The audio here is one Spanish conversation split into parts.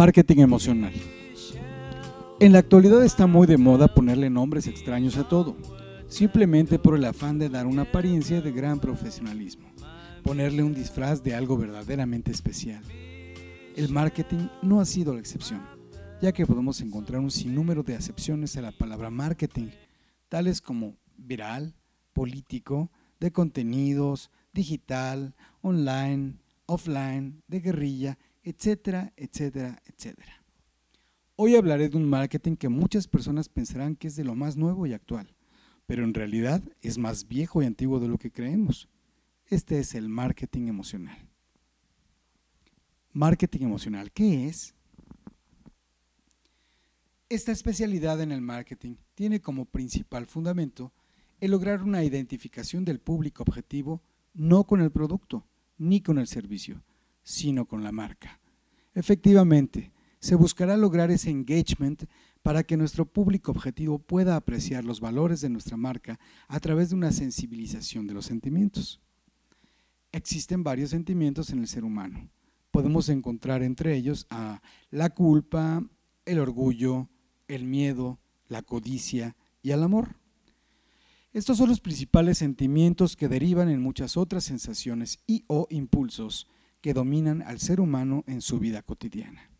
Marketing emocional. En la actualidad está muy de moda ponerle nombres extraños a todo, simplemente por el afán de dar una apariencia de gran profesionalismo, ponerle un disfraz de algo verdaderamente especial. El marketing no ha sido la excepción, ya que podemos encontrar un sinnúmero de acepciones a la palabra marketing, tales como viral, político, de contenidos, digital, online, offline, de guerrilla, etcétera, etcétera, etcétera. Hoy hablaré de un marketing que muchas personas pensarán que es de lo más nuevo y actual, pero en realidad es más viejo y antiguo de lo que creemos. Este es el marketing emocional. Marketing emocional, ¿qué es? Esta especialidad en el marketing tiene como principal fundamento el lograr una identificación del público objetivo no con el producto ni con el servicio, sino con la marca. Efectivamente, se buscará lograr ese engagement para que nuestro público objetivo pueda apreciar los valores de nuestra marca a través de una sensibilización de los sentimientos. Existen varios sentimientos en el ser humano. Podemos encontrar entre ellos a la culpa, el orgullo, el miedo, la codicia y el amor. Estos son los principales sentimientos que derivan en muchas otras sensaciones y o impulsos que dominan al ser humano en su vida cotidiana.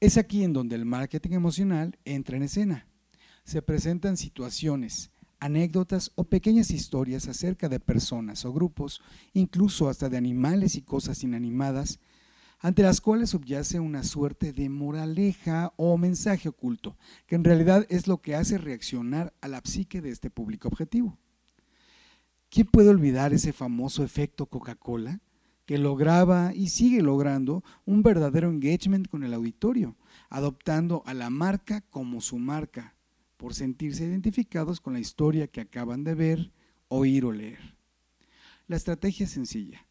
Es aquí en donde el marketing emocional entra en escena. Se presentan situaciones, anécdotas o pequeñas historias acerca de personas o grupos, incluso hasta de animales y cosas inanimadas, ante las cuales subyace una suerte de moraleja o mensaje oculto, que en realidad es lo que hace reaccionar a la psique de este público objetivo. ¿Quién puede olvidar ese famoso efecto Coca-Cola? Que lograba y sigue logrando un verdadero engagement con el auditorio, adoptando a la marca como su marca, por sentirse identificados con la historia que acaban de ver, oír o leer. La estrategia es sencilla.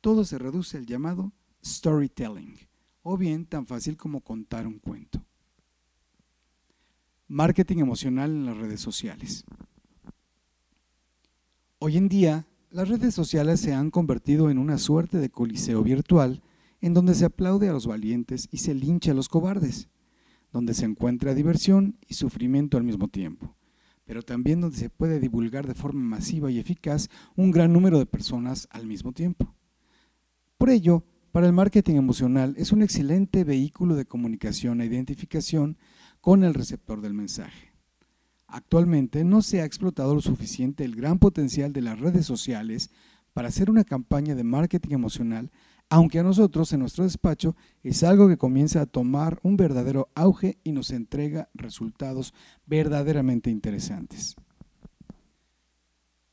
Todo se reduce al llamado storytelling, o bien tan fácil como contar un cuento. Marketing emocional en las redes sociales. Hoy en día, las redes sociales se han convertido en una suerte de coliseo virtual en donde se aplaude a los valientes y se lincha a los cobardes, donde se encuentra diversión y sufrimiento al mismo tiempo, pero también donde se puede divulgar de forma masiva y eficaz un gran número de personas al mismo tiempo. Por ello, para el marketing emocional es un excelente vehículo de comunicación e identificación con el receptor del mensaje. Actualmente no se ha explotado lo suficiente el gran potencial de las redes sociales para hacer una campaña de marketing emocional, aunque a nosotros en nuestro despacho es algo que comienza a tomar un verdadero auge y nos entrega resultados verdaderamente interesantes.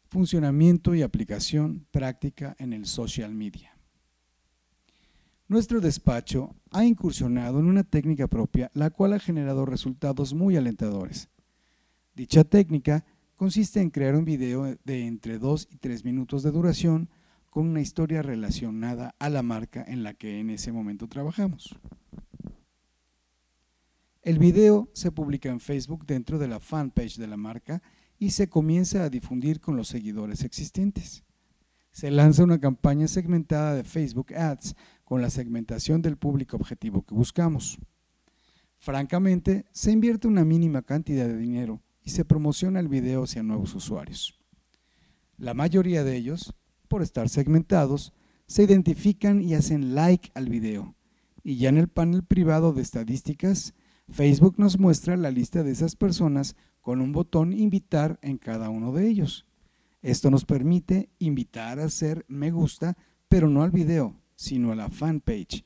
Funcionamiento y aplicación práctica en el social media. Nuestro despacho ha incursionado en una técnica propia, la cual ha generado resultados muy alentadores. Dicha técnica consiste en crear un video de entre 2 y 3 minutos de duración con una historia relacionada a la marca en la que en ese momento trabajamos. El video se publica en Facebook dentro de la fanpage de la marca y se comienza a difundir con los seguidores existentes. Se lanza una campaña segmentada de Facebook Ads con la segmentación del público objetivo que buscamos. Francamente, se invierte una mínima cantidad de dinero y se promociona el video hacia nuevos usuarios. La mayoría de ellos, por estar segmentados, se identifican y hacen like al video. Y ya en el panel privado de estadísticas, Facebook nos muestra la lista de esas personas con un botón invitar en cada uno de ellos. Esto nos permite invitar a hacer me gusta, pero no al video, sino a la fanpage,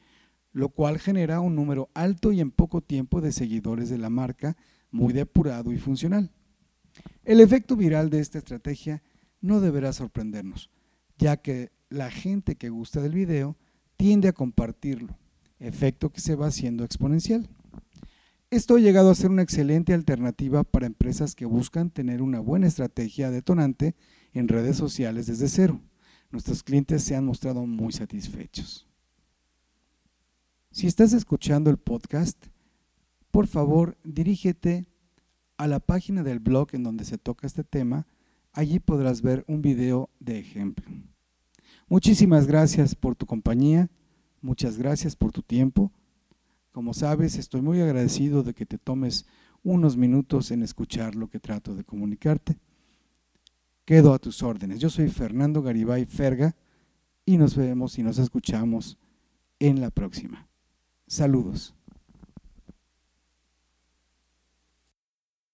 lo cual genera un número alto y en poco tiempo de seguidores de la marca muy depurado y funcional. El efecto viral de esta estrategia no deberá sorprendernos, ya que la gente que gusta del video tiende a compartirlo, efecto que se va haciendo exponencial. Esto ha llegado a ser una excelente alternativa para empresas que buscan tener una buena estrategia detonante en redes sociales desde cero. Nuestros clientes se han mostrado muy satisfechos. Si estás escuchando el podcast, por favor dirígete a la página del blog en donde se toca este tema. Allí podrás ver un video de ejemplo. Muchísimas gracias por tu compañía, muchas gracias por tu tiempo. Como sabes, estoy muy agradecido de que te tomes unos minutos en escuchar lo que trato de comunicarte. Quedo a tus órdenes. Yo soy Fernando Garibay Ferga y nos vemos y nos escuchamos en la próxima. Saludos.